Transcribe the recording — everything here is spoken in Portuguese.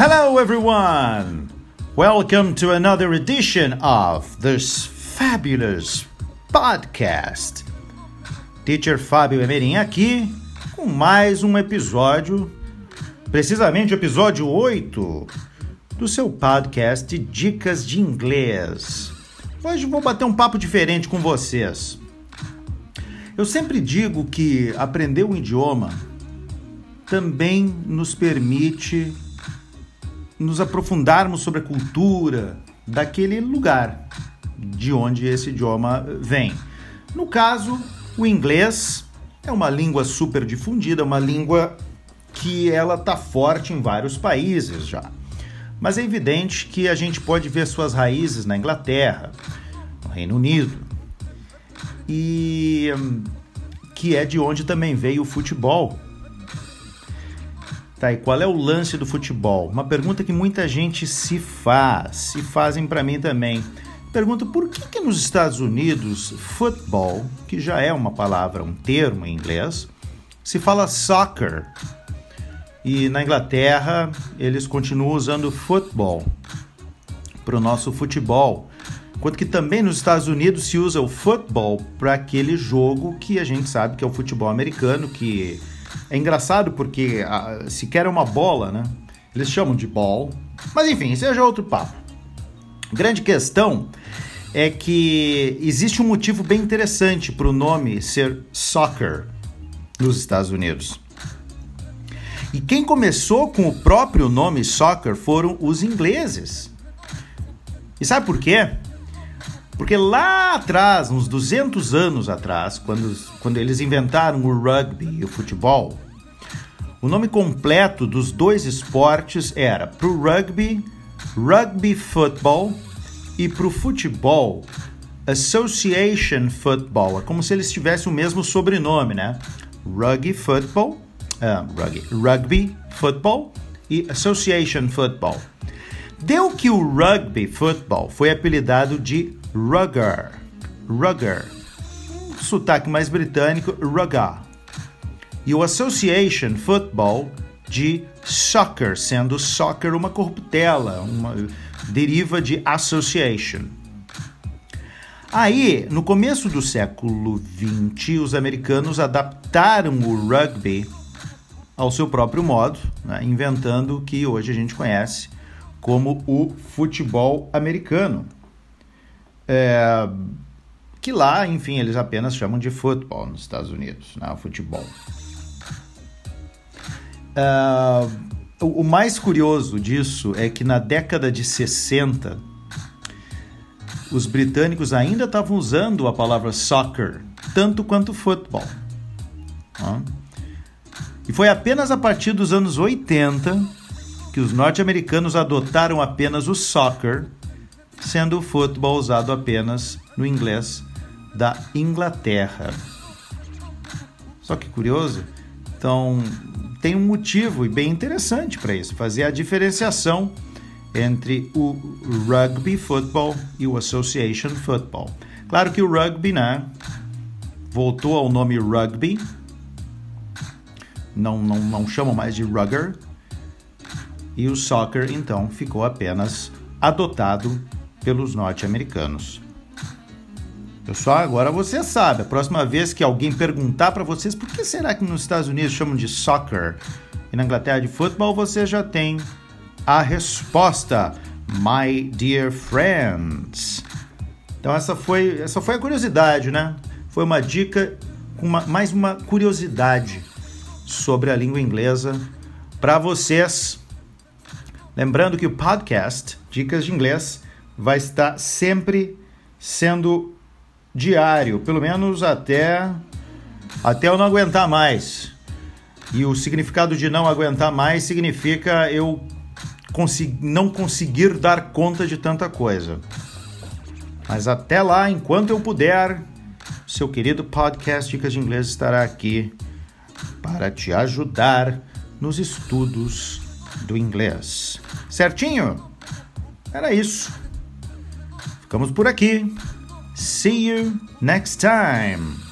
Hello, everyone! Welcome to another edition of this fabulous podcast. Teacher Fábio Emerim aqui com mais um episódio, precisamente o episódio 8 do seu podcast Dicas de Inglês. Hoje vou bater um papo diferente com vocês. Eu sempre digo que aprender um idioma também nos permite nos aprofundarmos sobre a cultura daquele lugar de onde esse idioma vem. No caso, o inglês é uma língua super difundida, uma língua que ela está forte em vários países já. Mas é evidente que a gente pode ver suas raízes na Inglaterra, no Reino Unido, e hum, que é de onde também veio o futebol Tá, e qual é o lance do futebol? Uma pergunta que muita gente se faz, se fazem para mim também. Pergunto por que, que nos Estados Unidos futebol, que já é uma palavra, um termo em inglês, se fala soccer e na Inglaterra eles continuam usando futebol para o nosso futebol, enquanto que também nos Estados Unidos se usa o futebol para aquele jogo que a gente sabe que é o futebol americano, que é engraçado porque a, sequer é uma bola, né? Eles chamam de ball. Mas enfim, seja outro papo. Grande questão é que existe um motivo bem interessante para o nome ser soccer nos Estados Unidos. E quem começou com o próprio nome soccer foram os ingleses. E sabe por quê? Porque lá atrás, uns 200 anos atrás, quando, quando eles inventaram o rugby e o futebol, o nome completo dos dois esportes era para o rugby, rugby football e para o futebol, Association Football. É como se eles tivessem o mesmo sobrenome, né? Rugby Football, uh, rugby, rugby Football e Association Football. Deu que o rugby football foi apelidado de Rugger. Rugger. Sotaque mais britânico, Rugger. E o Association Football de soccer, sendo soccer uma corruptela, uma deriva de association. Aí, no começo do século XX, os americanos adaptaram o rugby ao seu próprio modo, né, inventando o que hoje a gente conhece como o futebol americano. É, que lá, enfim, eles apenas chamam de futebol nos Estados Unidos, né? futebol. É, o mais curioso disso é que na década de 60, os britânicos ainda estavam usando a palavra soccer, tanto quanto futebol. E foi apenas a partir dos anos 80 que os norte-americanos adotaram apenas o soccer sendo o futebol usado apenas no inglês da Inglaterra. Só que curioso, então tem um motivo e bem interessante para isso, fazer a diferenciação entre o rugby football e o association football. Claro que o rugby, né, voltou ao nome rugby, não, não, não chamam mais de rugger, e o soccer então ficou apenas adotado pelos norte-americanos. Pessoal, agora você sabe. A próxima vez que alguém perguntar para vocês por que será que nos Estados Unidos chamam de soccer e na Inglaterra de futebol, você já tem a resposta. My dear friends. Então essa foi, essa foi a curiosidade, né? Foi uma dica uma, mais uma curiosidade sobre a língua inglesa para vocês. Lembrando que o podcast Dicas de Inglês vai estar sempre sendo diário, pelo menos até até eu não aguentar mais. E o significado de não aguentar mais significa eu não conseguir dar conta de tanta coisa. Mas até lá, enquanto eu puder, seu querido podcast Dicas de Inglês estará aqui para te ajudar nos estudos do inglês. Certinho? Era isso. Ficamos por aqui. See you next time.